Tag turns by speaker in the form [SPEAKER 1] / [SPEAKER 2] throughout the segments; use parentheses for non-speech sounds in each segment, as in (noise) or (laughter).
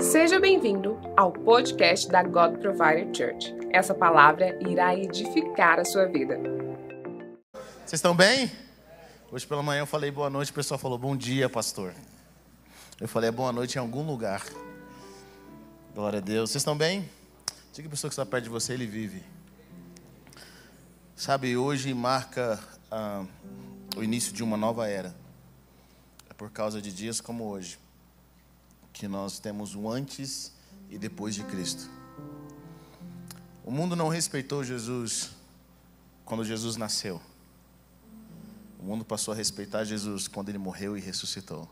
[SPEAKER 1] Seja bem-vindo ao podcast da God Provider Church. Essa palavra irá edificar a sua vida.
[SPEAKER 2] Vocês estão bem? Hoje pela manhã eu falei boa noite, o pessoal falou bom dia, pastor. Eu falei é boa noite em algum lugar. Glória a Deus. Vocês estão bem? Diga a pessoa que está perto de você, ele vive. Sabe, hoje marca ah, o início de uma nova era. É por causa de dias como hoje que nós temos o antes e depois de Cristo. O mundo não respeitou Jesus quando Jesus nasceu. O mundo passou a respeitar Jesus quando ele morreu e ressuscitou.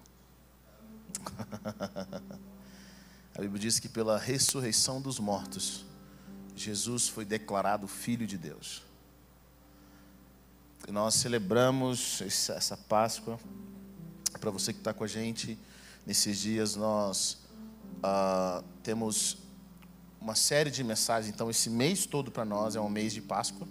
[SPEAKER 2] (laughs) a Bíblia diz que pela ressurreição dos mortos, Jesus foi declarado Filho de Deus. E nós celebramos essa Páscoa. Para você que está com a gente, nesses dias nós uh, temos uma série de mensagens. Então, esse mês todo para nós é um mês de Páscoa.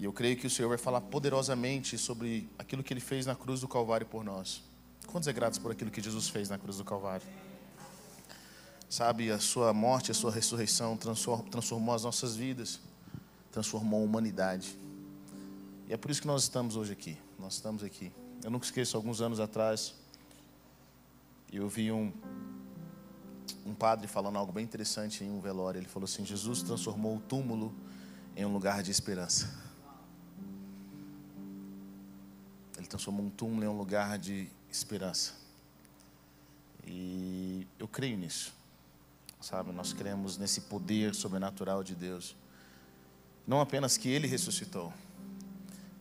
[SPEAKER 2] E eu creio que o Senhor vai falar poderosamente sobre aquilo que Ele fez na cruz do Calvário por nós. Quantos é gratos por aquilo que Jesus fez na cruz do Calvário? Sabe, a sua morte, a sua ressurreição transformou as nossas vidas, transformou a humanidade. E é por isso que nós estamos hoje aqui. Nós estamos aqui. Eu nunca esqueço, alguns anos atrás, eu vi um, um padre falando algo bem interessante em um velório. Ele falou assim: Jesus transformou o túmulo em um lugar de esperança. Ele transformou um túmulo em um lugar de esperança. E eu creio nisso. Sabe, nós cremos nesse poder sobrenatural de Deus. Não apenas que ele ressuscitou,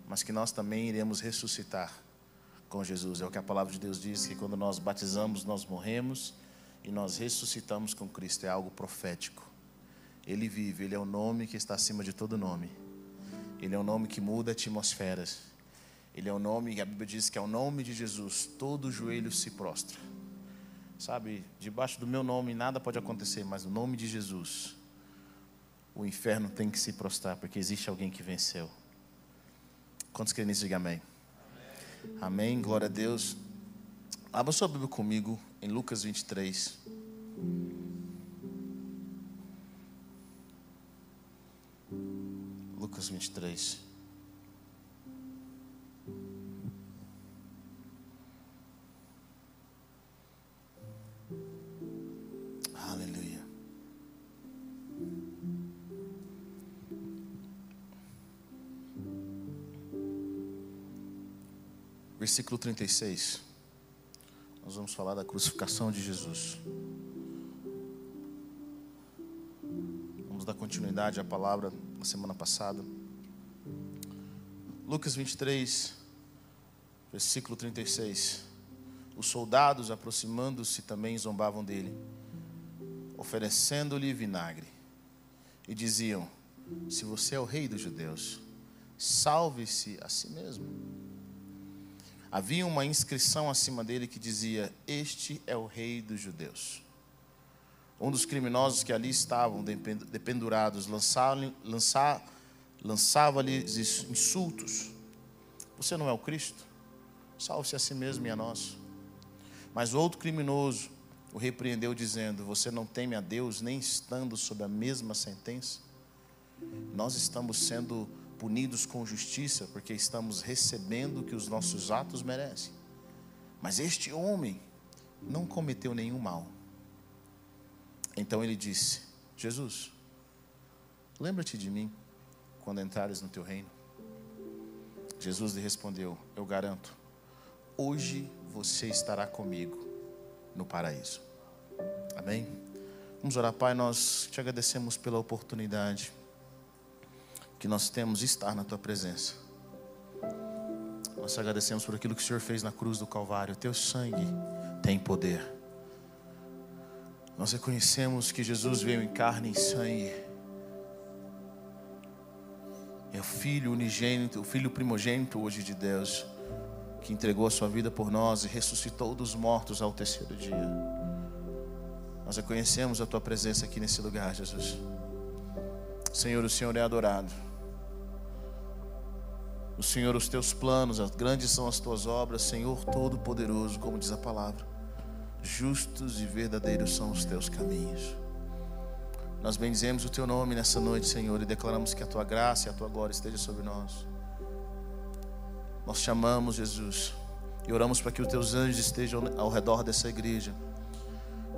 [SPEAKER 2] mas que nós também iremos ressuscitar com Jesus. É o que a palavra de Deus diz: que quando nós batizamos, nós morremos e nós ressuscitamos com Cristo. É algo profético. Ele vive, ele é o nome que está acima de todo nome. Ele é o nome que muda atmosferas. Ele é o nome, que a Bíblia diz que é o nome de Jesus, todo joelho se prostra. Sabe, debaixo do meu nome nada pode acontecer, mas no nome de Jesus, o inferno tem que se prostrar, porque existe alguém que venceu. Quantos querem nisso? Diga amém. Amém. Glória a Deus. Abra sua Bíblia comigo em Lucas 23. Lucas 23. Versículo 36. Nós vamos falar da crucificação de Jesus. Vamos dar continuidade à palavra da semana passada. Lucas 23, versículo 36. Os soldados, aproximando-se, também zombavam dele, oferecendo-lhe vinagre, e diziam: Se você é o rei dos judeus, salve-se a si mesmo. Havia uma inscrição acima dele que dizia: Este é o rei dos judeus. Um dos criminosos que ali estavam dependurados lançava-lhes insultos. Você não é o Cristo? Salve-se a si mesmo e a nós. Mas outro criminoso o repreendeu, dizendo: Você não teme a Deus, nem estando sob a mesma sentença? Nós estamos sendo punidos com justiça, porque estamos recebendo o que os nossos atos merecem. Mas este homem não cometeu nenhum mal. Então ele disse: Jesus, lembra-te de mim quando entrares no teu reino. Jesus lhe respondeu: Eu garanto, hoje você estará comigo no paraíso. Amém? Vamos orar, Pai. Nós te agradecemos pela oportunidade que nós temos estar na tua presença. Nós agradecemos por aquilo que o Senhor fez na cruz do Calvário. Teu sangue tem poder. Nós reconhecemos que Jesus veio em carne e sangue. É o Filho unigênito, o Filho primogênito hoje de Deus, que entregou a sua vida por nós e ressuscitou dos mortos ao terceiro dia. Nós reconhecemos a tua presença aqui nesse lugar, Jesus. Senhor, o Senhor é adorado. O Senhor, os teus planos, grandes são as tuas obras, Senhor Todo-Poderoso, como diz a palavra. justos e verdadeiros são os teus caminhos. Nós bendizemos o teu nome nessa noite, Senhor, e declaramos que a tua graça e a tua glória esteja sobre nós. Nós chamamos Jesus e oramos para que os teus anjos estejam ao redor dessa igreja.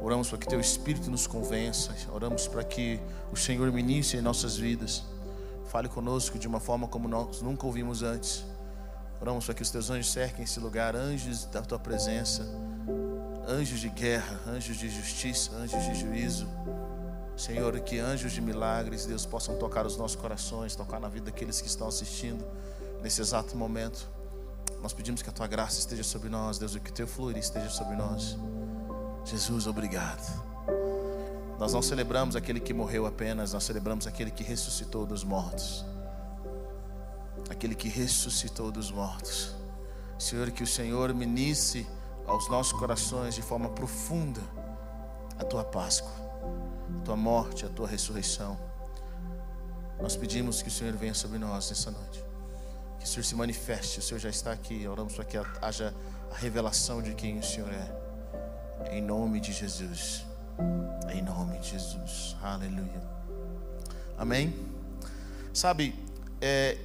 [SPEAKER 2] Oramos para que teu Espírito nos convença. Oramos para que o Senhor ministre em nossas vidas. Fale conosco de uma forma como nós nunca ouvimos antes. Oramos para que os teus anjos cerquem esse lugar, anjos da tua presença, anjos de guerra, anjos de justiça, anjos de juízo. Senhor, que anjos de milagres, Deus, possam tocar os nossos corações, tocar na vida daqueles que estão assistindo nesse exato momento. Nós pedimos que a tua graça esteja sobre nós, Deus, e que o teu flor esteja sobre nós. Jesus, obrigado. Nós não celebramos aquele que morreu apenas, nós celebramos aquele que ressuscitou dos mortos. Aquele que ressuscitou dos mortos. Senhor, que o Senhor ministre aos nossos corações de forma profunda a tua Páscoa a tua morte, a tua ressurreição. Nós pedimos que o Senhor venha sobre nós nessa noite. Que o Senhor se manifeste. O Senhor já está aqui. Oramos para que haja a revelação de quem o Senhor é. Em nome de Jesus. Em nome de Jesus. Aleluia. Amém. Sabe, é,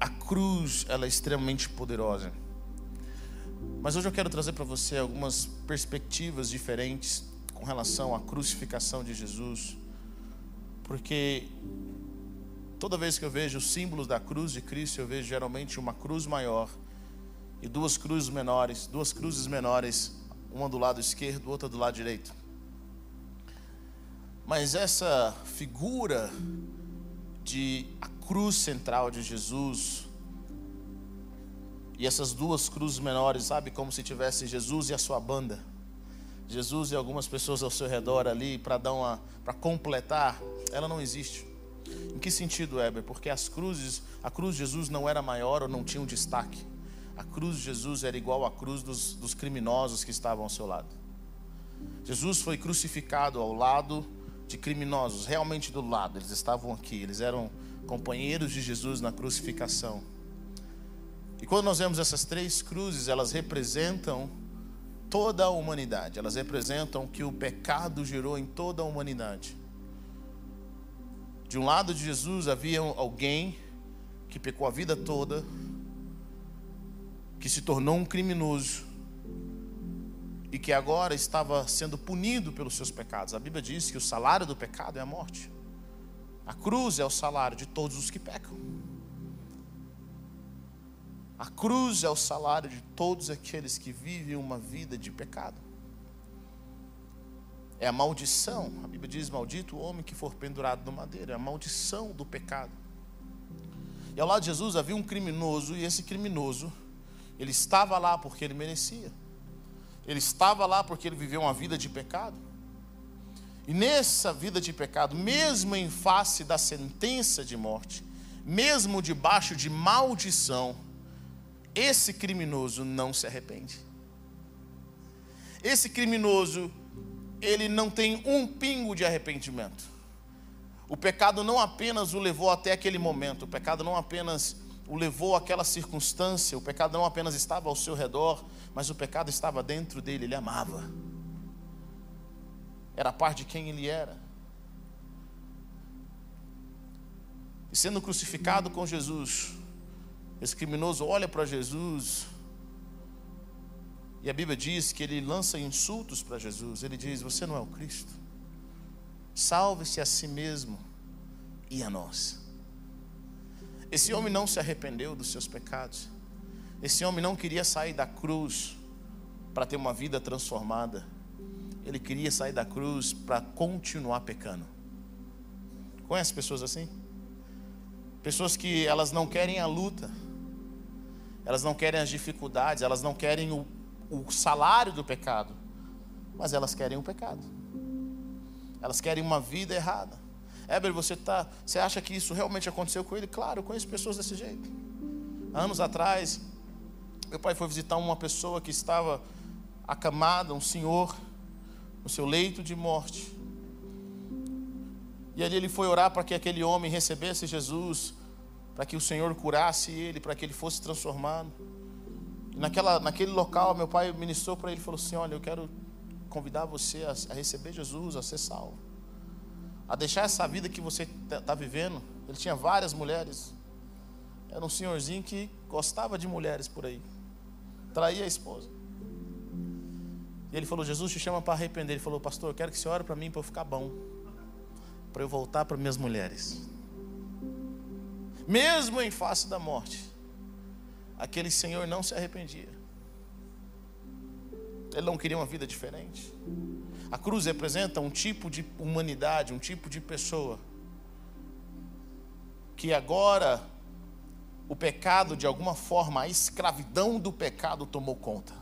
[SPEAKER 2] a cruz ela é extremamente poderosa. Mas hoje eu quero trazer para você algumas perspectivas diferentes com relação à crucificação de Jesus, porque toda vez que eu vejo os símbolos da cruz de Cristo, eu vejo geralmente uma cruz maior e duas cruzes menores, duas cruzes menores, uma do lado esquerdo, outra do lado direito. Mas essa figura de a cruz central de Jesus e essas duas cruzes menores, sabe, como se tivesse Jesus e a sua banda. Jesus e algumas pessoas ao seu redor ali para dar uma para completar, ela não existe. Em que sentido, Heber? Porque as cruzes, a cruz de Jesus não era maior ou não tinha um destaque. A cruz de Jesus era igual à cruz dos, dos criminosos que estavam ao seu lado. Jesus foi crucificado ao lado de criminosos, realmente do lado, eles estavam aqui, eles eram companheiros de Jesus na crucificação. E quando nós vemos essas três cruzes, elas representam toda a humanidade. Elas representam o que o pecado gerou em toda a humanidade. De um lado de Jesus havia alguém que pecou a vida toda, que se tornou um criminoso e que agora estava sendo punido pelos seus pecados. A Bíblia diz que o salário do pecado é a morte. A cruz é o salário de todos os que pecam. A cruz é o salário de todos aqueles que vivem uma vida de pecado. É a maldição. A Bíblia diz: Maldito o homem que for pendurado no madeiro. É a maldição do pecado. E ao lado de Jesus havia um criminoso, e esse criminoso, ele estava lá porque ele merecia. Ele estava lá porque ele viveu uma vida de pecado. E nessa vida de pecado, mesmo em face da sentença de morte, mesmo debaixo de maldição, esse criminoso não se arrepende. Esse criminoso, ele não tem um pingo de arrependimento. O pecado não apenas o levou até aquele momento, o pecado não apenas o levou àquela circunstância, o pecado não apenas estava ao seu redor, mas o pecado estava dentro dele, ele amava. Era parte de quem ele era. E sendo crucificado com Jesus, esse criminoso olha para Jesus. E a Bíblia diz que ele lança insultos para Jesus. Ele diz: Você não é o Cristo. Salve-se a si mesmo e a nós. Esse homem não se arrependeu dos seus pecados. Esse homem não queria sair da cruz para ter uma vida transformada. Ele queria sair da cruz para continuar pecando. Conhece pessoas assim? Pessoas que elas não querem a luta elas não querem as dificuldades, elas não querem o, o salário do pecado, mas elas querem o pecado. Elas querem uma vida errada. Éber, você, tá, você acha que isso realmente aconteceu com ele? Claro, eu conheço pessoas desse jeito. Anos atrás, meu pai foi visitar uma pessoa que estava acamada, um senhor, no seu leito de morte. E ali ele foi orar para que aquele homem recebesse Jesus para que o Senhor curasse ele, para que ele fosse transformado. Naquela, naquele local, meu pai ministrou para ele e falou assim: Olha, eu quero convidar você a, a, receber Jesus, a ser salvo, a deixar essa vida que você está tá vivendo. Ele tinha várias mulheres, era um senhorzinho que gostava de mulheres por aí, traía a esposa. E ele falou: Jesus te chama para arrepender. Ele falou: Pastor, eu quero que você ore para mim para eu ficar bom, para eu voltar para minhas mulheres. Mesmo em face da morte, aquele senhor não se arrependia. Ele não queria uma vida diferente. A cruz representa um tipo de humanidade, um tipo de pessoa que agora o pecado, de alguma forma, a escravidão do pecado tomou conta.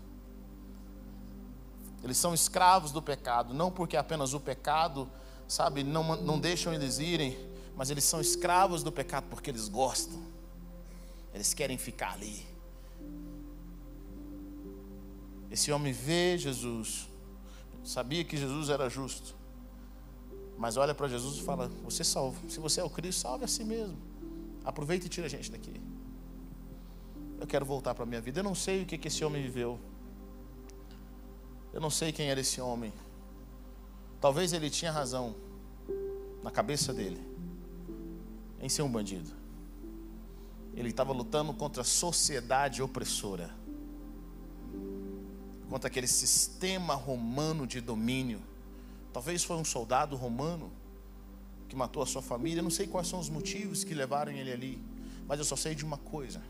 [SPEAKER 2] Eles são escravos do pecado, não porque apenas o pecado, sabe, não, não deixam eles irem, mas eles são escravos do pecado porque eles gostam, eles querem ficar ali. Esse homem vê Jesus, sabia que Jesus era justo, mas olha para Jesus e fala: Você salva, se você é o Cristo, salve a si mesmo, aproveita e tira a gente daqui. Eu quero voltar para a minha vida. Eu não sei o que, que esse homem viveu. Eu não sei quem era esse homem. Talvez ele tinha razão na cabeça dele em ser um bandido. Ele estava lutando contra a sociedade opressora, contra aquele sistema romano de domínio. Talvez foi um soldado romano que matou a sua família. Eu não sei quais são os motivos que levaram ele ali, mas eu só sei de uma coisa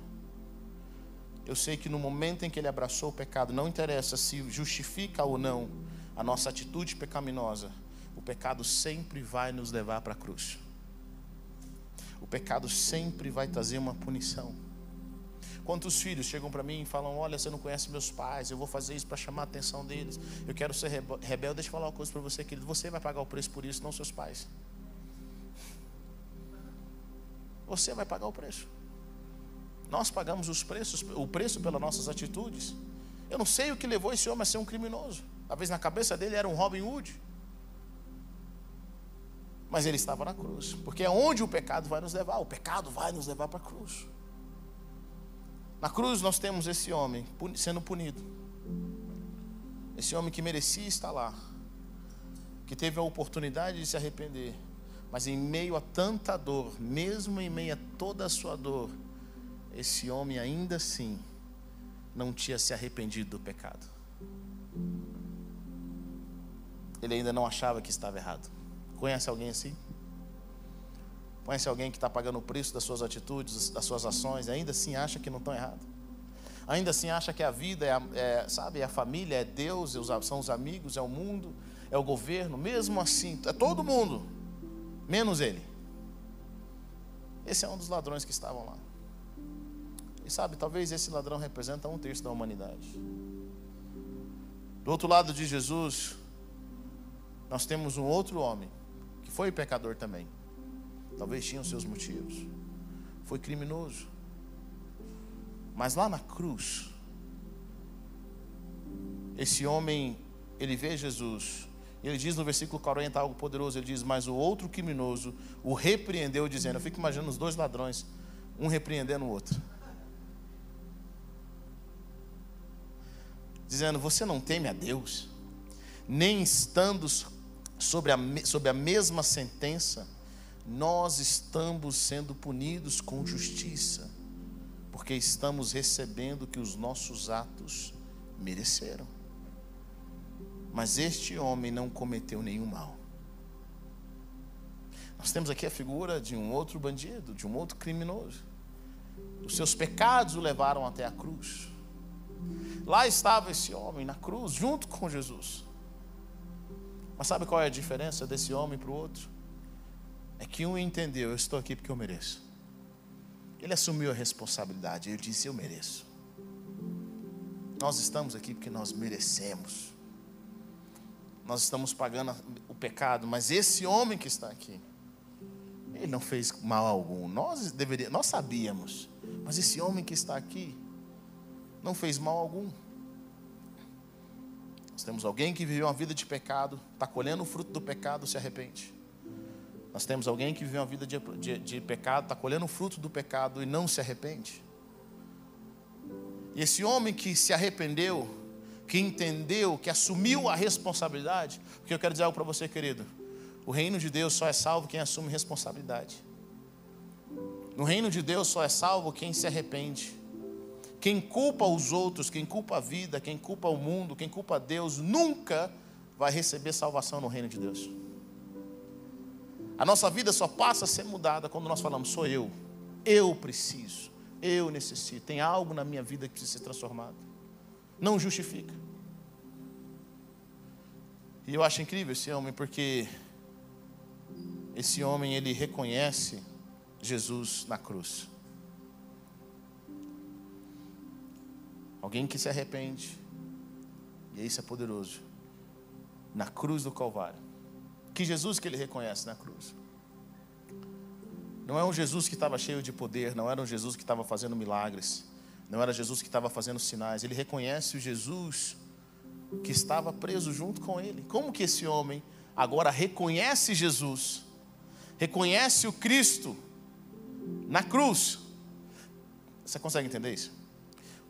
[SPEAKER 2] eu sei que no momento em que ele abraçou o pecado, não interessa se justifica ou não a nossa atitude pecaminosa, o pecado sempre vai nos levar para a cruz. O pecado sempre vai trazer uma punição. Quantos filhos chegam para mim e falam: Olha, você não conhece meus pais, eu vou fazer isso para chamar a atenção deles. Eu quero ser rebelde. Deixa eu falar uma coisa para você, querido: você vai pagar o preço por isso, não seus pais. Você vai pagar o preço. Nós pagamos os preços, o preço pelas nossas atitudes. Eu não sei o que levou esse homem a ser um criminoso. Talvez na cabeça dele era um Robin Hood. Mas ele estava na cruz. Porque é onde o pecado vai nos levar. O pecado vai nos levar para a cruz. Na cruz nós temos esse homem sendo punido. Esse homem que merecia estar lá. Que teve a oportunidade de se arrepender. Mas em meio a tanta dor, mesmo em meio a toda a sua dor, esse homem ainda assim não tinha se arrependido do pecado. Ele ainda não achava que estava errado. Conhece alguém assim? Conhece alguém que está pagando o preço das suas atitudes, das suas ações, ainda assim acha que não estão errados? Ainda assim acha que a vida é, é, sabe, é a família, é Deus, é são os amigos, é o mundo, é o governo, mesmo assim, é todo mundo, menos ele. Esse é um dos ladrões que estavam lá. E sabe, talvez esse ladrão representa um terço da humanidade. Do outro lado de Jesus, nós temos um outro homem, que foi pecador também. Talvez tinha os seus motivos. Foi criminoso. Mas lá na cruz, esse homem, ele vê Jesus. E ele diz no versículo 40 algo poderoso. Ele diz: Mas o outro criminoso o repreendeu, dizendo: Eu fico imaginando os dois ladrões, um repreendendo o outro. dizendo: Você não teme a Deus, nem estando sobre a, sobre a mesma sentença, nós estamos sendo punidos com justiça, porque estamos recebendo o que os nossos atos mereceram. Mas este homem não cometeu nenhum mal. Nós temos aqui a figura de um outro bandido, de um outro criminoso. Os seus pecados o levaram até a cruz. Lá estava esse homem na cruz, junto com Jesus. Mas sabe qual é a diferença desse homem para o outro? É que um entendeu: eu estou aqui porque eu mereço. Ele assumiu a responsabilidade, ele disse: eu mereço. Nós estamos aqui porque nós merecemos. Nós estamos pagando o pecado, mas esse homem que está aqui, ele não fez mal algum. Nós deveríamos, nós sabíamos, mas esse homem que está aqui, não fez mal algum. Nós temos alguém que viveu uma vida de pecado, está colhendo o fruto do pecado, se arrepende. Nós temos alguém que viveu uma vida de, de, de pecado, está colhendo o fruto do pecado e não se arrepende. E esse homem que se arrependeu, que entendeu, que assumiu a responsabilidade, porque eu quero dizer algo para você, querido. O reino de Deus só é salvo quem assume responsabilidade. No reino de Deus só é salvo quem se arrepende. Quem culpa os outros, quem culpa a vida, quem culpa o mundo, quem culpa Deus, nunca vai receber salvação no reino de Deus. A nossa vida só passa a ser mudada quando nós falamos: sou eu, eu preciso, eu necessito, tem algo na minha vida que precisa ser transformado. Não justifica. E eu acho incrível esse homem porque esse homem ele reconhece Jesus na cruz. Alguém que se arrepende, e isso é poderoso, na cruz do Calvário. Que Jesus que ele reconhece na cruz. Não é um Jesus que estava cheio de poder, não era um Jesus que estava fazendo milagres, não era Jesus que estava fazendo sinais. Ele reconhece o Jesus que estava preso junto com ele. Como que esse homem agora reconhece Jesus, reconhece o Cristo na cruz? Você consegue entender isso?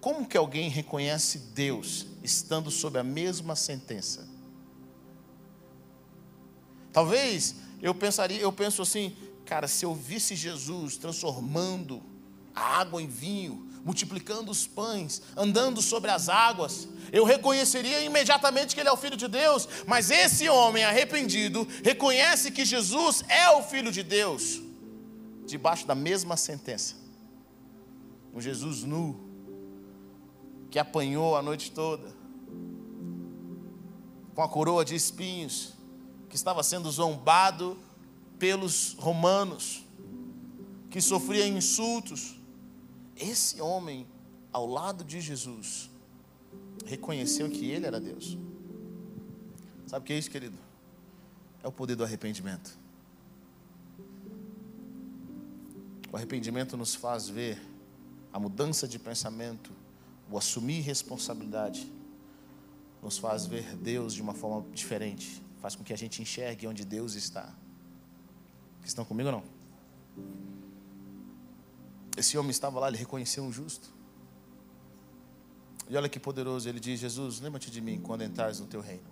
[SPEAKER 2] Como que alguém reconhece Deus estando sob a mesma sentença? Talvez eu pensaria, eu penso assim, cara, se eu visse Jesus transformando a água em vinho, multiplicando os pães, andando sobre as águas, eu reconheceria imediatamente que ele é o filho de Deus, mas esse homem arrependido reconhece que Jesus é o filho de Deus, debaixo da mesma sentença. Um Jesus nu, que apanhou a noite toda, com a coroa de espinhos, que estava sendo zombado pelos romanos, que sofria insultos. Esse homem, ao lado de Jesus, reconheceu que ele era Deus. Sabe o que é isso, querido? É o poder do arrependimento. O arrependimento nos faz ver a mudança de pensamento, o assumir responsabilidade, nos faz ver Deus de uma forma diferente, faz com que a gente enxergue onde Deus está. Estão comigo ou não? Esse homem estava lá, ele reconheceu um justo. E olha que poderoso, ele diz: Jesus, lembra-te de mim quando entrares no teu reino.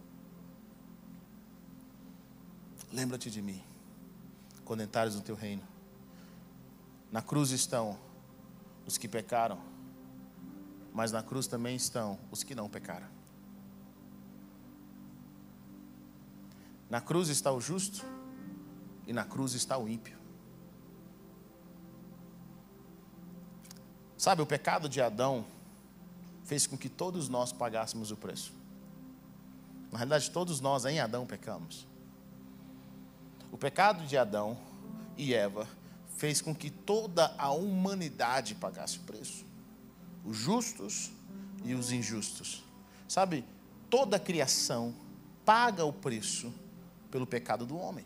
[SPEAKER 2] Lembra-te de mim quando entrares no teu reino. Na cruz estão os que pecaram mas na cruz também estão os que não pecaram. Na cruz está o justo e na cruz está o ímpio. Sabe, o pecado de Adão fez com que todos nós pagássemos o preço. Na realidade, todos nós em Adão pecamos. O pecado de Adão e Eva fez com que toda a humanidade pagasse o preço os justos e os injustos. Sabe, toda a criação paga o preço pelo pecado do homem.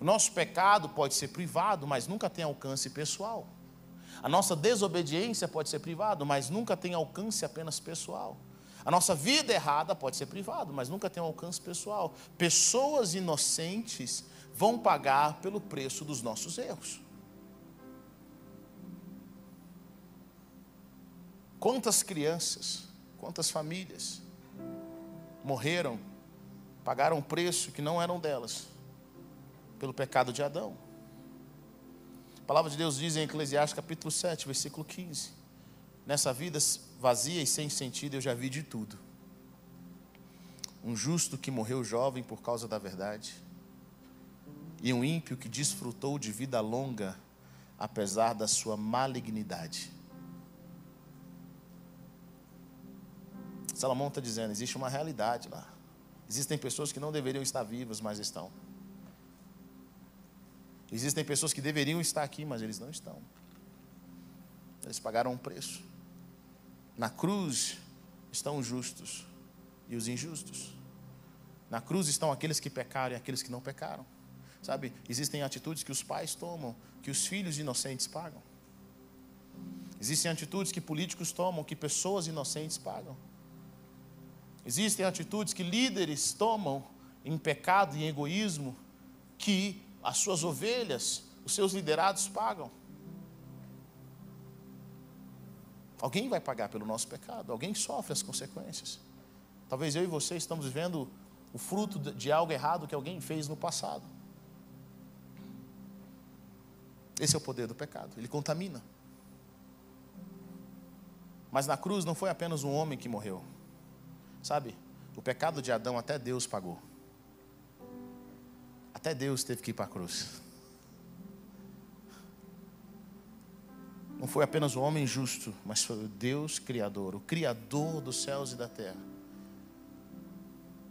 [SPEAKER 2] O nosso pecado pode ser privado, mas nunca tem alcance pessoal. A nossa desobediência pode ser privado, mas nunca tem alcance apenas pessoal. A nossa vida errada pode ser privado, mas nunca tem alcance pessoal. Pessoas inocentes vão pagar pelo preço dos nossos erros. Quantas crianças, quantas famílias morreram, pagaram um preço que não eram delas, pelo pecado de Adão. A palavra de Deus diz em Eclesiastes capítulo 7, versículo 15: Nessa vida vazia e sem sentido eu já vi de tudo. Um justo que morreu jovem por causa da verdade, e um ímpio que desfrutou de vida longa, apesar da sua malignidade. Salomão está dizendo: existe uma realidade lá. Existem pessoas que não deveriam estar vivas, mas estão. Existem pessoas que deveriam estar aqui, mas eles não estão. Eles pagaram um preço. Na cruz estão os justos e os injustos. Na cruz estão aqueles que pecaram e aqueles que não pecaram. Sabe, existem atitudes que os pais tomam, que os filhos inocentes pagam. Existem atitudes que políticos tomam, que pessoas inocentes pagam. Existem atitudes que líderes tomam em pecado e egoísmo que as suas ovelhas, os seus liderados pagam. Alguém vai pagar pelo nosso pecado, alguém sofre as consequências. Talvez eu e você estamos vivendo o fruto de algo errado que alguém fez no passado. Esse é o poder do pecado, ele contamina. Mas na cruz não foi apenas um homem que morreu. Sabe, o pecado de Adão até Deus pagou. Até Deus teve que ir para a cruz. Não foi apenas o homem justo, mas foi o Deus Criador, o Criador dos céus e da terra.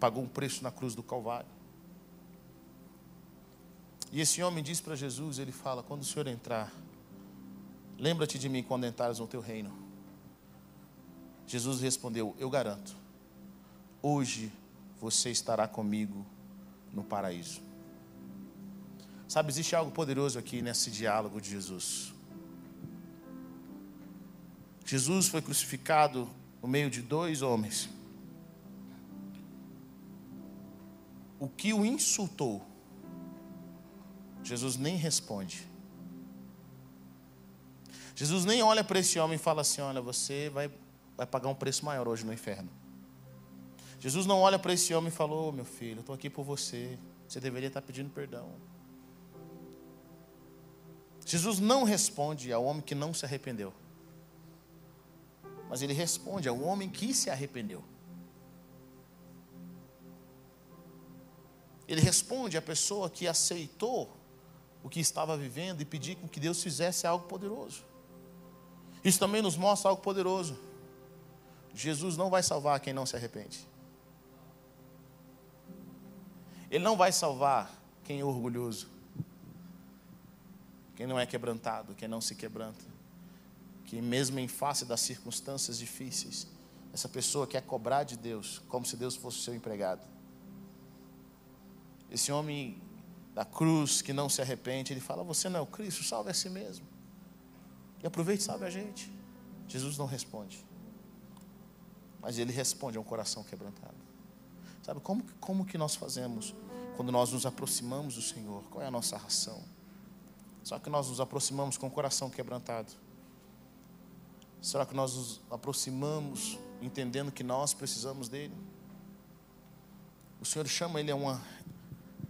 [SPEAKER 2] Pagou um preço na cruz do Calvário. E esse homem diz para Jesus: Ele fala, quando o Senhor entrar, lembra-te de mim quando entrares no teu reino. Jesus respondeu: Eu garanto, hoje você estará comigo no paraíso. Sabe, existe algo poderoso aqui nesse diálogo de Jesus. Jesus foi crucificado no meio de dois homens. O que o insultou, Jesus nem responde. Jesus nem olha para esse homem e fala assim: Olha, você vai, vai pagar um preço maior hoje no inferno. Jesus não olha para esse homem e falou: oh, Meu filho, estou aqui por você. Você deveria estar pedindo perdão. Jesus não responde ao homem que não se arrependeu. Mas ele responde ao homem que se arrependeu. Ele responde à pessoa que aceitou o que estava vivendo e pediu que Deus fizesse algo poderoso. Isso também nos mostra algo poderoso. Jesus não vai salvar quem não se arrepende. Ele não vai salvar quem é orgulhoso, quem não é quebrantado, quem não se quebranta que mesmo em face das circunstâncias difíceis, essa pessoa quer cobrar de Deus como se Deus fosse seu empregado. Esse homem da cruz que não se arrepende, ele fala: Você não é o Cristo, salve a si mesmo. E aproveite e salve a gente. Jesus não responde. Mas ele responde a um coração quebrantado. Sabe como, como que nós fazemos quando nós nos aproximamos do Senhor? Qual é a nossa ração? Só que nós nos aproximamos com o coração quebrantado. Será que nós nos aproximamos entendendo que nós precisamos dele? O Senhor chama ele a uma.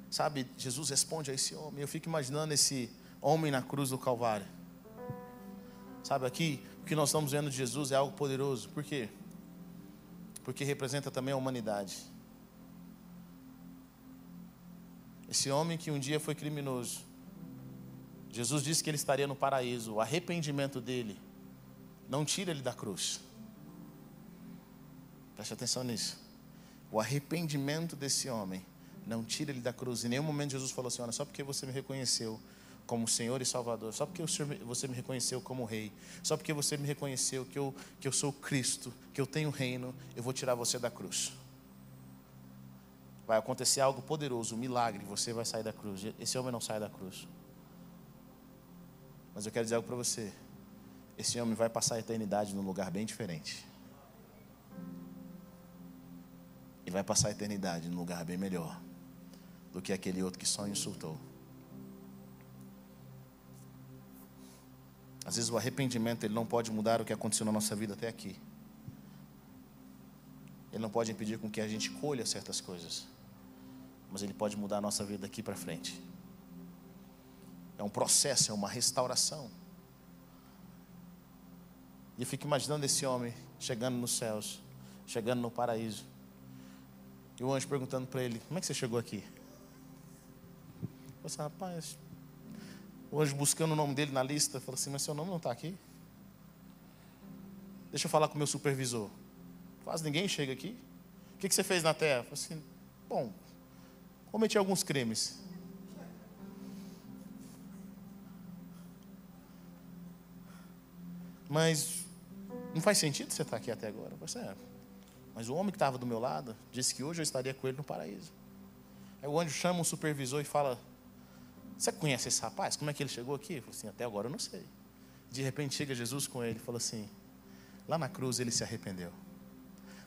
[SPEAKER 2] Sabe, Jesus responde a esse homem. Eu fico imaginando esse homem na cruz do Calvário. Sabe, aqui, o que nós estamos vendo de Jesus é algo poderoso. Por quê? Porque representa também a humanidade. Esse homem que um dia foi criminoso. Jesus disse que ele estaria no paraíso. O arrependimento dele não tira ele da cruz. Preste atenção nisso. O arrependimento desse homem não tira ele da cruz. Em nenhum momento Jesus falou assim: Olha, só porque você me reconheceu como Senhor e Salvador, só porque você me reconheceu como Rei, só porque você me reconheceu que eu, que eu sou Cristo, que eu tenho reino, eu vou tirar você da cruz. Vai acontecer algo poderoso, um milagre, você vai sair da cruz. Esse homem não sai da cruz. Mas eu quero dizer algo para você esse homem vai passar a eternidade num lugar bem diferente. E vai passar a eternidade num lugar bem melhor do que aquele outro que só insultou. Às vezes o arrependimento ele não pode mudar o que aconteceu na nossa vida até aqui. Ele não pode impedir com que a gente colha certas coisas. Mas ele pode mudar a nossa vida daqui para frente. É um processo, é uma restauração. E eu fico imaginando esse homem chegando nos céus, chegando no paraíso. E o anjo perguntando para ele: Como é que você chegou aqui? Eu rapaz. O anjo buscando o nome dele na lista, falou assim: Mas seu nome não está aqui? Deixa eu falar com o meu supervisor. Quase ninguém chega aqui. O que, que você fez na terra? Eu falei assim: Bom, cometi alguns crimes. Mas não faz sentido você estar aqui até agora. Você é. Mas o homem que estava do meu lado disse que hoje eu estaria com ele no paraíso. Aí o anjo chama um supervisor e fala: Você conhece esse rapaz? Como é que ele chegou aqui? Eu falei assim: Até agora eu não sei. De repente chega Jesus com ele e fala assim: Lá na cruz ele se arrependeu.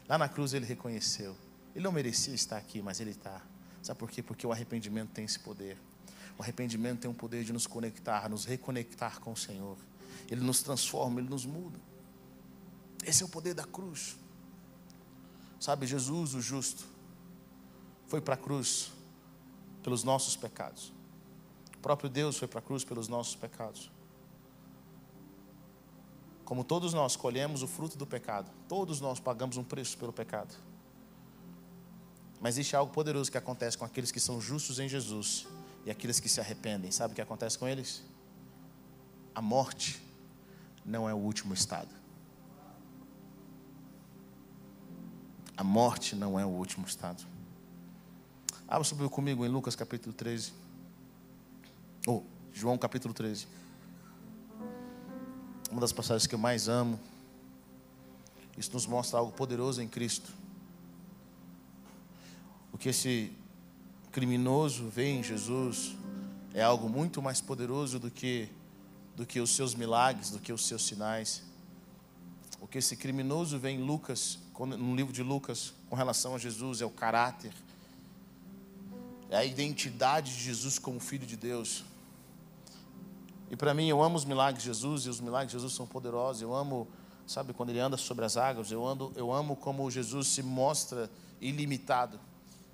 [SPEAKER 2] Lá na cruz ele reconheceu. Ele não merecia estar aqui, mas ele está. Sabe por quê? Porque o arrependimento tem esse poder. O arrependimento tem o poder de nos conectar, nos reconectar com o Senhor. Ele nos transforma, ele nos muda. Esse é o poder da cruz. Sabe, Jesus, o justo, foi para a cruz pelos nossos pecados. O próprio Deus foi para a cruz pelos nossos pecados. Como todos nós colhemos o fruto do pecado, todos nós pagamos um preço pelo pecado. Mas existe algo poderoso que acontece com aqueles que são justos em Jesus e aqueles que se arrependem. Sabe o que acontece com eles? A morte não é o último estado. A morte não é o último estado. Abra subiu comigo em Lucas capítulo 13. Ou oh, João capítulo 13. Uma das passagens que eu mais amo. Isso nos mostra algo poderoso em Cristo. O que esse criminoso vê em Jesus é algo muito mais poderoso do que do que os seus milagres, do que os seus sinais. O que esse criminoso vê em Lucas no livro de Lucas com relação a Jesus é o caráter, é a identidade de Jesus como Filho de Deus. E para mim, eu amo os milagres de Jesus e os milagres de Jesus são poderosos. Eu amo, sabe, quando ele anda sobre as águas, eu, ando, eu amo como Jesus se mostra ilimitado.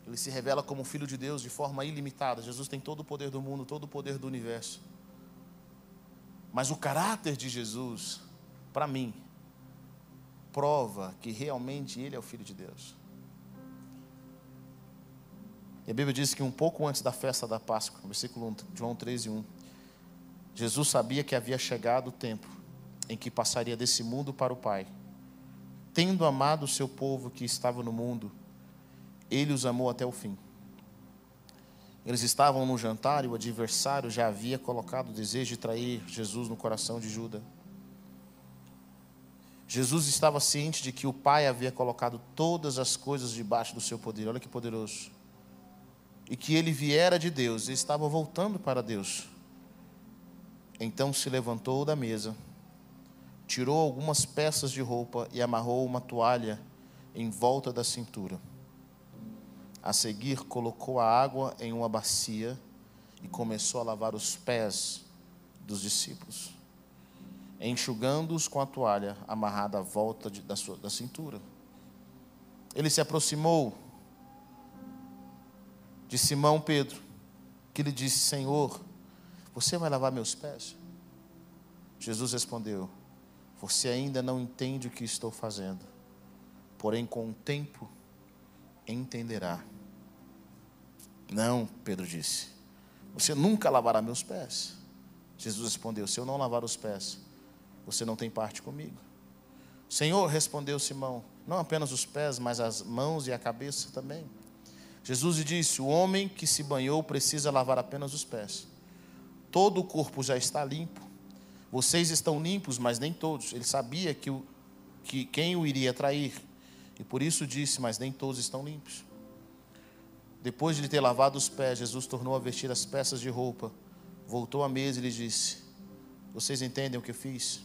[SPEAKER 2] Ele se revela como Filho de Deus de forma ilimitada. Jesus tem todo o poder do mundo, todo o poder do universo. Mas o caráter de Jesus, para mim, prova que realmente ele é o Filho de Deus. E a Bíblia diz que um pouco antes da festa da Páscoa, versículo 1, João 13, 1, Jesus sabia que havia chegado o tempo em que passaria desse mundo para o Pai. Tendo amado o seu povo que estava no mundo, ele os amou até o fim. Eles estavam no jantar e o adversário já havia colocado o desejo de trair Jesus no coração de Judas. Jesus estava ciente de que o Pai havia colocado todas as coisas debaixo do seu poder. Olha que poderoso. E que ele viera de Deus e estava voltando para Deus. Então se levantou da mesa, tirou algumas peças de roupa e amarrou uma toalha em volta da cintura. A seguir, colocou a água em uma bacia e começou a lavar os pés dos discípulos enxugando-os com a toalha amarrada à volta de, da, sua, da cintura. Ele se aproximou de Simão Pedro, que lhe disse: Senhor, você vai lavar meus pés? Jesus respondeu: Você ainda não entende o que estou fazendo, porém com o tempo entenderá. Não, Pedro disse: Você nunca lavará meus pés. Jesus respondeu: Se eu não lavar os pés, você não tem parte comigo. Senhor, respondeu Simão, não apenas os pés, mas as mãos e a cabeça também. Jesus lhe disse: O homem que se banhou precisa lavar apenas os pés. Todo o corpo já está limpo. Vocês estão limpos, mas nem todos. Ele sabia que, o, que quem o iria trair. E por isso disse: Mas nem todos estão limpos. Depois de lhe ter lavado os pés, Jesus tornou a vestir as peças de roupa, voltou à mesa e lhe disse: Vocês entendem o que eu fiz?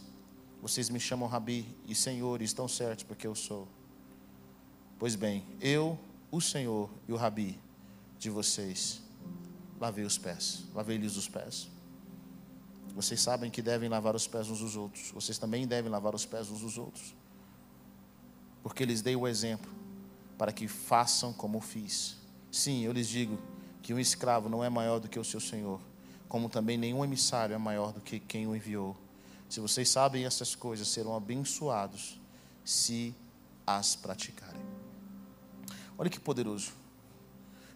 [SPEAKER 2] Vocês me chamam Rabi e Senhor, e estão certos porque eu sou. Pois bem, eu, o Senhor e o Rabi de vocês, lavei os pés, lavei-lhes os pés. Vocês sabem que devem lavar os pés uns dos outros. Vocês também devem lavar os pés uns dos outros. Porque lhes dei o exemplo para que façam como fiz. Sim, eu lhes digo que um escravo não é maior do que o seu senhor, como também nenhum emissário é maior do que quem o enviou. Se vocês sabem essas coisas, serão abençoados se as praticarem. Olha que poderoso.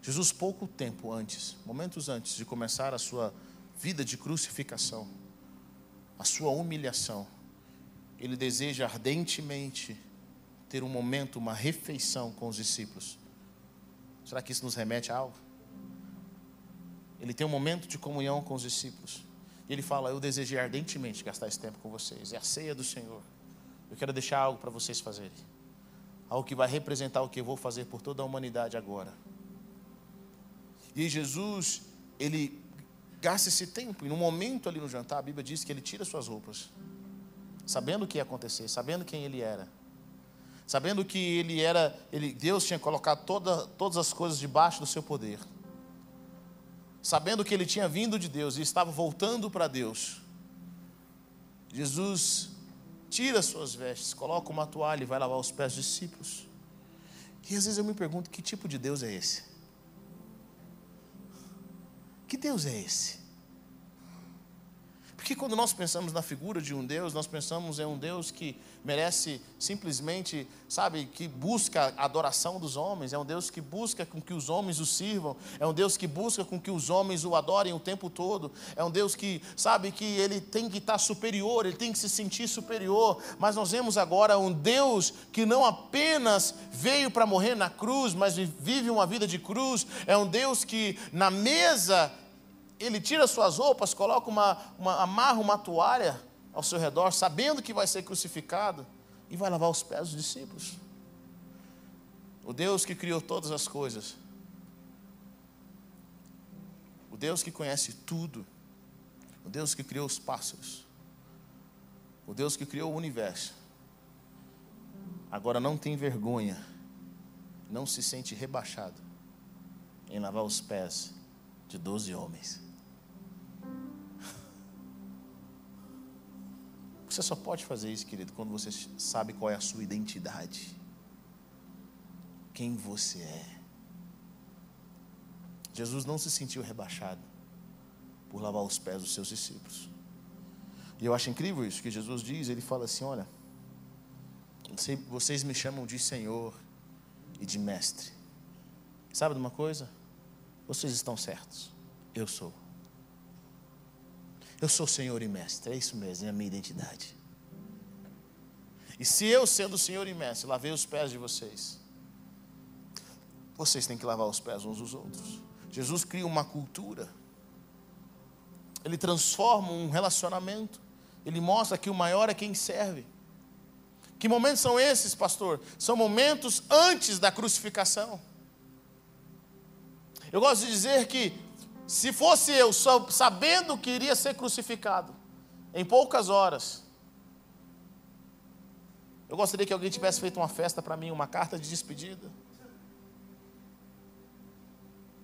[SPEAKER 2] Jesus, pouco tempo antes, momentos antes de começar a sua vida de crucificação, a sua humilhação, ele deseja ardentemente ter um momento, uma refeição com os discípulos. Será que isso nos remete a algo? Ele tem um momento de comunhão com os discípulos. E ele fala: Eu desejei ardentemente gastar esse tempo com vocês. É a ceia do Senhor. Eu quero deixar algo para vocês fazerem. Algo que vai representar o que eu vou fazer por toda a humanidade agora. E Jesus, ele gasta esse tempo. E no momento ali no jantar, a Bíblia diz que ele tira suas roupas. Sabendo o que ia acontecer, sabendo quem ele era. Sabendo que ele era, ele, Deus tinha colocado toda, todas as coisas debaixo do seu poder sabendo que ele tinha vindo de Deus e estava voltando para Deus, Jesus tira suas vestes, coloca uma toalha e vai lavar os pés dos discípulos. E às vezes eu me pergunto: que tipo de Deus é esse? Que Deus é esse? Porque quando nós pensamos na figura de um Deus, nós pensamos em um Deus que merece simplesmente, sabe, que busca a adoração dos homens, é um Deus que busca com que os homens o sirvam, é um Deus que busca com que os homens o adorem o tempo todo, é um Deus que sabe que ele tem que estar superior, ele tem que se sentir superior, mas nós vemos agora um Deus que não apenas veio para morrer na cruz, mas vive uma vida de cruz, é um Deus que na mesa ele tira suas roupas, coloca uma, uma, amarra uma toalha ao seu redor, sabendo que vai ser crucificado, e vai lavar os pés dos discípulos. O Deus que criou todas as coisas, o Deus que conhece tudo, o Deus que criou os pássaros, o Deus que criou o universo, agora não tem vergonha, não se sente rebaixado em lavar os pés de doze homens. Você só pode fazer isso, querido, quando você sabe qual é a sua identidade. Quem você é. Jesus não se sentiu rebaixado por lavar os pés dos seus discípulos. E eu acho incrível isso que Jesus diz. Ele fala assim: Olha, vocês me chamam de Senhor e de Mestre. Sabe de uma coisa? Vocês estão certos. Eu sou. Eu sou Senhor e Mestre, é isso mesmo, é a minha identidade. E se eu, sendo Senhor e Mestre, lavei os pés de vocês, vocês têm que lavar os pés uns dos outros. Jesus cria uma cultura, ele transforma um relacionamento, ele mostra que o maior é quem serve. Que momentos são esses, pastor? São momentos antes da crucificação. Eu gosto de dizer que se fosse eu, sabendo que iria ser crucificado, em poucas horas, eu gostaria que alguém tivesse feito uma festa para mim, uma carta de despedida.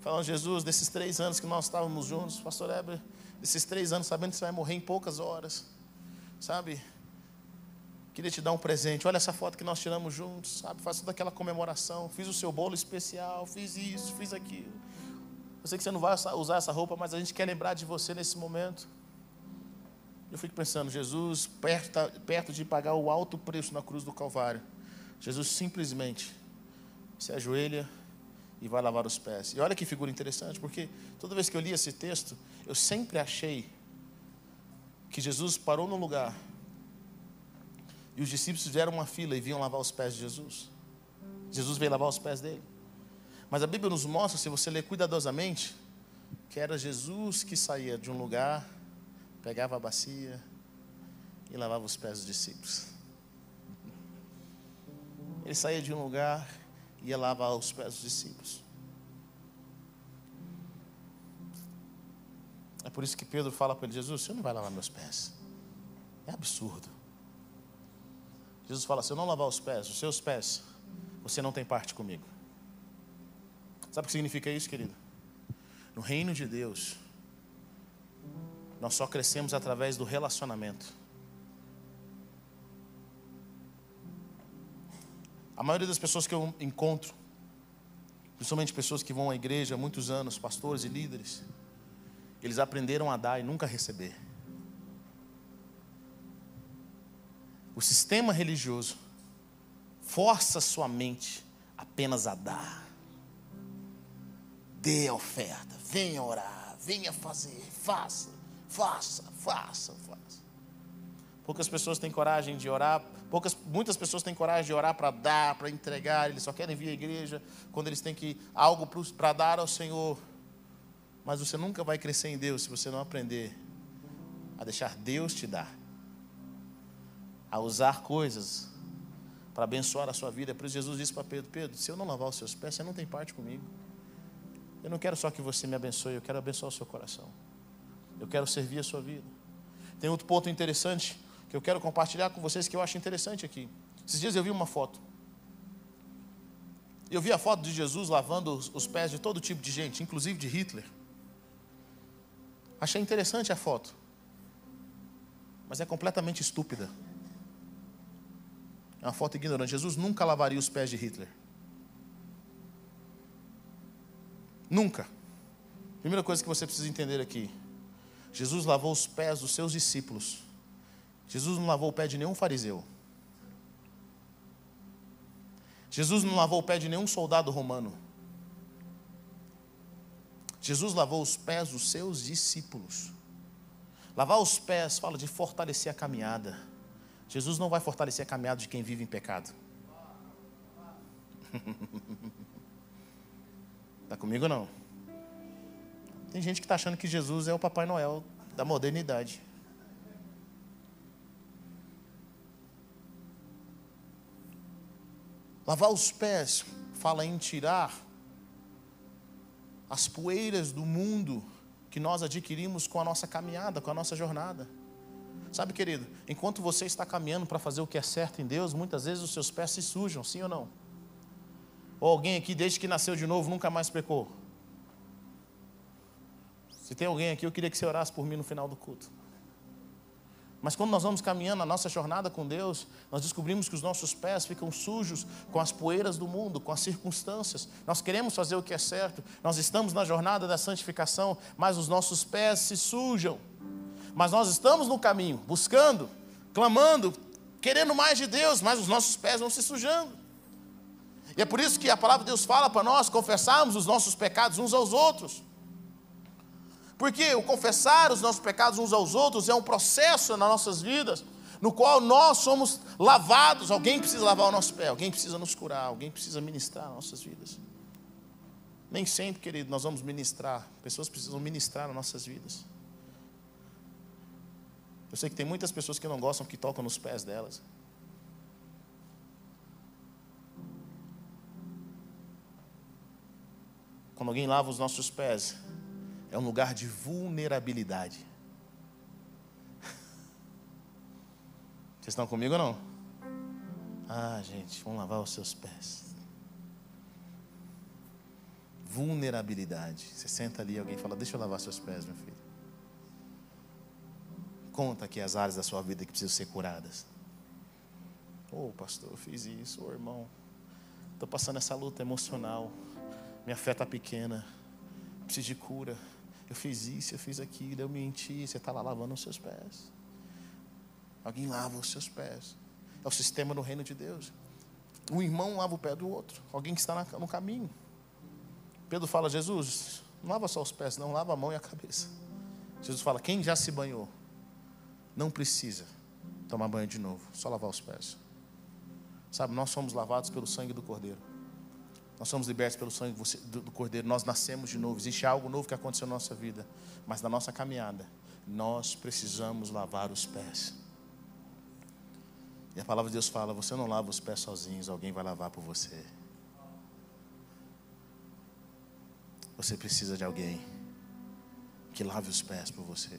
[SPEAKER 2] Falando, Jesus, desses três anos que nós estávamos juntos, Pastor Heber, desses três anos, sabendo que você vai morrer em poucas horas, sabe? Queria te dar um presente. Olha essa foto que nós tiramos juntos, sabe? Faço toda aquela comemoração. Fiz o seu bolo especial, fiz isso, fiz aquilo. Eu sei que você não vai usar essa roupa, mas a gente quer lembrar de você nesse momento. Eu fico pensando, Jesus, perto, tá, perto de pagar o alto preço na cruz do Calvário, Jesus simplesmente se ajoelha e vai lavar os pés. E olha que figura interessante, porque toda vez que eu li esse texto, eu sempre achei que Jesus parou no lugar e os discípulos fizeram uma fila e vinham lavar os pés de Jesus. Jesus veio lavar os pés dele. Mas a Bíblia nos mostra, se você ler cuidadosamente, que era Jesus que saía de um lugar, pegava a bacia e lavava os pés dos discípulos. Ele saía de um lugar e ia lavar os pés dos discípulos. É por isso que Pedro fala para ele: Jesus, você não vai lavar meus pés. É absurdo. Jesus fala: se eu não lavar os pés, os seus pés, você não tem parte comigo. Sabe o que significa isso, querido? No reino de Deus, nós só crescemos através do relacionamento. A maioria das pessoas que eu encontro, principalmente pessoas que vão à igreja há muitos anos, pastores e líderes, eles aprenderam a dar e nunca receber. O sistema religioso força sua mente apenas a dar. Dê a oferta, venha orar, venha fazer, faça, faça, faça, faça. Poucas pessoas têm coragem de orar, poucas, muitas pessoas têm coragem de orar para dar, para entregar, eles só querem vir à igreja quando eles têm que algo para dar ao Senhor. Mas você nunca vai crescer em Deus se você não aprender a deixar Deus te dar, a usar coisas para abençoar a sua vida. Por isso Jesus disse para Pedro: Pedro, se eu não lavar os seus pés, você não tem parte comigo. Eu não quero só que você me abençoe, eu quero abençoar o seu coração. Eu quero servir a sua vida. Tem outro ponto interessante que eu quero compartilhar com vocês que eu acho interessante aqui. Esses dias eu vi uma foto. Eu vi a foto de Jesus lavando os pés de todo tipo de gente, inclusive de Hitler. Achei interessante a foto, mas é completamente estúpida. É uma foto ignorante. Jesus nunca lavaria os pés de Hitler. Nunca. Primeira coisa que você precisa entender aqui: Jesus lavou os pés dos seus discípulos. Jesus não lavou o pé de nenhum fariseu. Jesus não lavou o pé de nenhum soldado romano. Jesus lavou os pés dos seus discípulos. Lavar os pés fala de fortalecer a caminhada. Jesus não vai fortalecer a caminhada de quem vive em pecado. (laughs) Está comigo não? Tem gente que está achando que Jesus é o Papai Noel da modernidade. Lavar os pés fala em tirar as poeiras do mundo que nós adquirimos com a nossa caminhada, com a nossa jornada. Sabe, querido, enquanto você está caminhando para fazer o que é certo em Deus, muitas vezes os seus pés se sujam, sim ou não? Ou alguém aqui, desde que nasceu de novo, nunca mais pecou? Se tem alguém aqui, eu queria que você orasse por mim no final do culto. Mas quando nós vamos caminhando na nossa jornada com Deus, nós descobrimos que os nossos pés ficam sujos com as poeiras do mundo, com as circunstâncias. Nós queremos fazer o que é certo, nós estamos na jornada da santificação, mas os nossos pés se sujam. Mas nós estamos no caminho, buscando, clamando, querendo mais de Deus, mas os nossos pés vão se sujando. E é por isso que a palavra de Deus fala para nós confessarmos os nossos pecados uns aos outros. Porque o confessar os nossos pecados uns aos outros é um processo nas nossas vidas, no qual nós somos lavados. Alguém precisa lavar o nosso pé, alguém precisa nos curar, alguém precisa ministrar nossas vidas. Nem sempre, querido, nós vamos ministrar. Pessoas precisam ministrar nas nossas vidas. Eu sei que tem muitas pessoas que não gostam que tocam nos pés delas. Quando alguém lava os nossos pés, é um lugar de vulnerabilidade. (laughs) Vocês estão comigo ou não? Ah, gente, vamos lavar os seus pés. Vulnerabilidade. Você senta ali, alguém fala: Deixa eu lavar seus pés, meu filho. Conta aqui as áreas da sua vida que precisam ser curadas. Ô oh, pastor, eu fiz isso, ô oh, irmão. Estou passando essa luta emocional. Minha fé está pequena. Preciso de cura eu fiz isso, eu fiz aquilo, eu menti, você está lá lavando os seus pés. Alguém lava os seus pés. É o sistema no reino de Deus. Um irmão lava o pé do outro, alguém que está no caminho. Pedro fala, Jesus, não lava só os pés, não, lava a mão e a cabeça. Jesus fala, quem já se banhou, não precisa tomar banho de novo, só lavar os pés. Sabe, nós somos lavados pelo sangue do Cordeiro. Nós somos libertos pelo sangue do Cordeiro, nós nascemos de novo. Existe algo novo que aconteceu na nossa vida, mas na nossa caminhada, nós precisamos lavar os pés. E a palavra de Deus fala: você não lava os pés sozinhos, alguém vai lavar por você. Você precisa de alguém que lave os pés por você,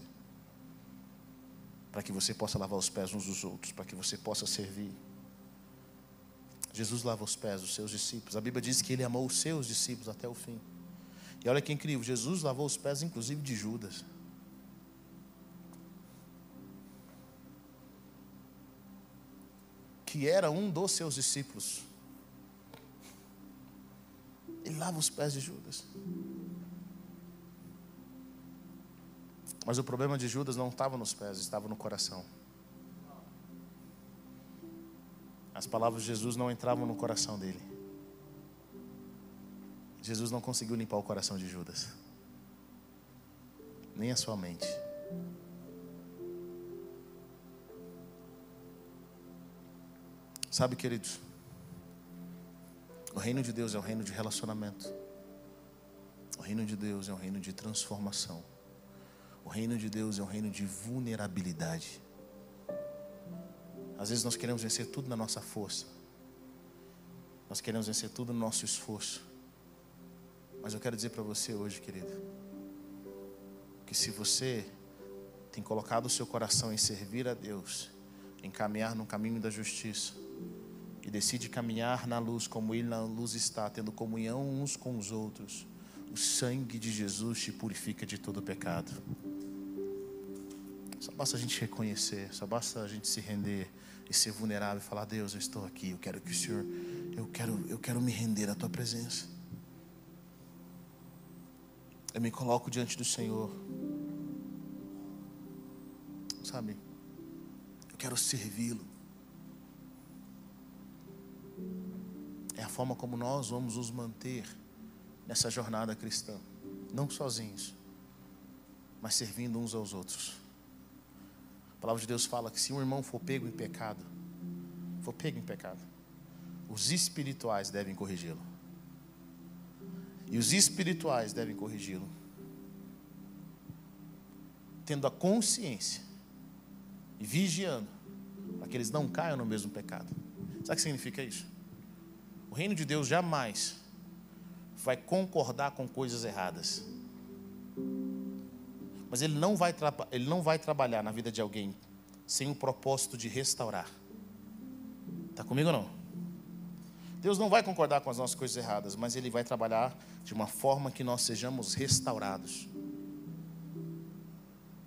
[SPEAKER 2] para que você possa lavar os pés uns dos outros, para que você possa servir. Jesus lava os pés dos seus discípulos. A Bíblia diz que ele amou os seus discípulos até o fim. E olha que incrível, Jesus lavou os pés, inclusive, de Judas. Que era um dos seus discípulos. Ele lava os pés de Judas. Mas o problema de Judas não estava nos pés, estava no coração. As palavras de Jesus não entravam no coração dele. Jesus não conseguiu limpar o coração de Judas, nem a sua mente. Sabe, queridos, o reino de Deus é um reino de relacionamento. O reino de Deus é um reino de transformação. O reino de Deus é um reino de vulnerabilidade. Às vezes nós queremos vencer tudo na nossa força. Nós queremos vencer tudo no nosso esforço. Mas eu quero dizer para você hoje, querido, que se você tem colocado o seu coração em servir a Deus, em caminhar no caminho da justiça, e decide caminhar na luz como Ele na luz está, tendo comunhão uns com os outros, o sangue de Jesus te purifica de todo pecado. Só basta a gente reconhecer, só basta a gente se render e ser vulnerável e falar: Deus, eu estou aqui, eu quero que o Senhor, eu quero, eu quero me render à tua presença. Eu me coloco diante do Senhor. Sabe? Eu quero servi-lo. É a forma como nós vamos nos manter nessa jornada cristã, não sozinhos, mas servindo uns aos outros. A palavra de Deus fala que se um irmão for pego em pecado, for pego em pecado, os espirituais devem corrigi-lo. E os espirituais devem corrigi-lo, tendo a consciência e vigiando para que eles não caiam no mesmo pecado. Sabe o que significa isso? O reino de Deus jamais vai concordar com coisas erradas. Mas ele não vai, ele não vai trabalhar na vida de alguém sem o propósito de restaurar. Está comigo ou não? Deus não vai concordar com as nossas coisas erradas, mas Ele vai trabalhar de uma forma que nós sejamos restaurados,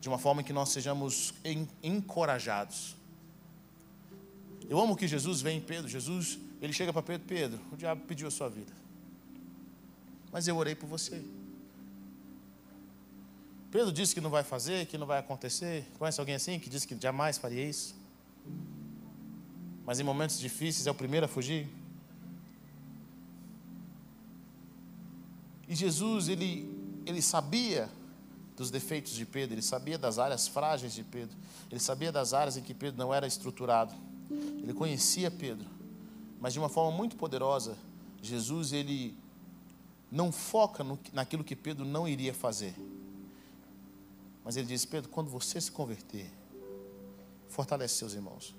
[SPEAKER 2] de uma forma que nós sejamos encorajados. Eu amo que Jesus vem em Pedro. Jesus, ele chega para Pedro: Pedro, o diabo pediu a sua vida, mas eu orei por você. Pedro disse que não vai fazer, que não vai acontecer. Conhece alguém assim que disse que jamais faria isso? Mas em momentos difíceis é o primeiro a fugir? E Jesus, ele, ele sabia dos defeitos de Pedro, ele sabia das áreas frágeis de Pedro, ele sabia das áreas em que Pedro não era estruturado. Ele conhecia Pedro, mas de uma forma muito poderosa, Jesus ele não foca no, naquilo que Pedro não iria fazer. Mas ele diz: Pedro, quando você se converter, fortalece seus irmãos.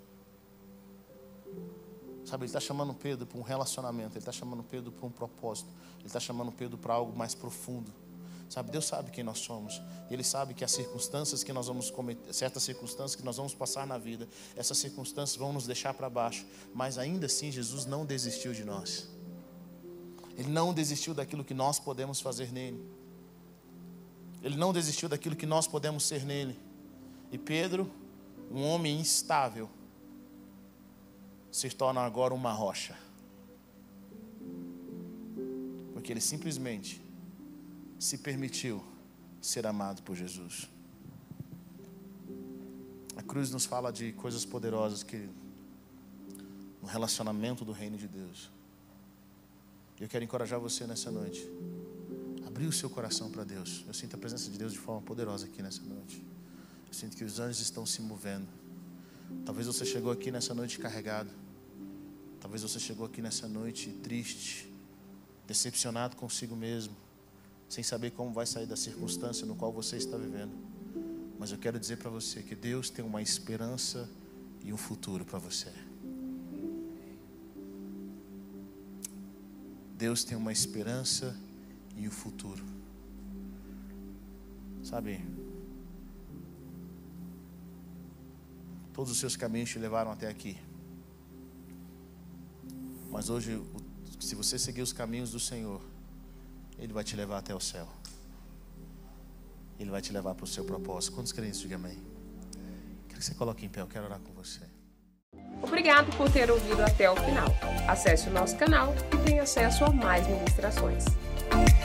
[SPEAKER 2] Sabe, ele está chamando Pedro para um relacionamento, ele está chamando Pedro para um propósito, ele está chamando Pedro para algo mais profundo. Sabe, Deus sabe quem nós somos. Ele sabe que as circunstâncias que nós vamos cometer, certas circunstâncias que nós vamos passar na vida, essas circunstâncias vão nos deixar para baixo. Mas ainda assim, Jesus não desistiu de nós. Ele não desistiu daquilo que nós podemos fazer nele. Ele não desistiu daquilo que nós podemos ser nele. E Pedro, um homem instável, se torna agora uma rocha. Porque ele simplesmente se permitiu ser amado por Jesus. A cruz nos fala de coisas poderosas que no relacionamento do reino de Deus. Eu quero encorajar você nessa noite. Abrir o seu coração para Deus. Eu sinto a presença de Deus de forma poderosa aqui nessa noite. Eu sinto que os anjos estão se movendo. Talvez você chegou aqui nessa noite carregado. Talvez você chegou aqui nessa noite triste, decepcionado consigo mesmo, sem saber como vai sair da circunstância no qual você está vivendo. Mas eu quero dizer para você que Deus tem uma esperança e um futuro para você. Deus tem uma esperança e um futuro. Sabe? Todos os seus caminhos te levaram até aqui. Mas hoje, se você seguir os caminhos do Senhor, Ele vai te levar até o céu. Ele vai te levar para o seu propósito. Quantos crentes digam amém? Quero que você coloque em pé, eu quero orar com você.
[SPEAKER 1] Obrigado por ter ouvido até o final. Acesse o nosso canal e tenha acesso a mais ministrações.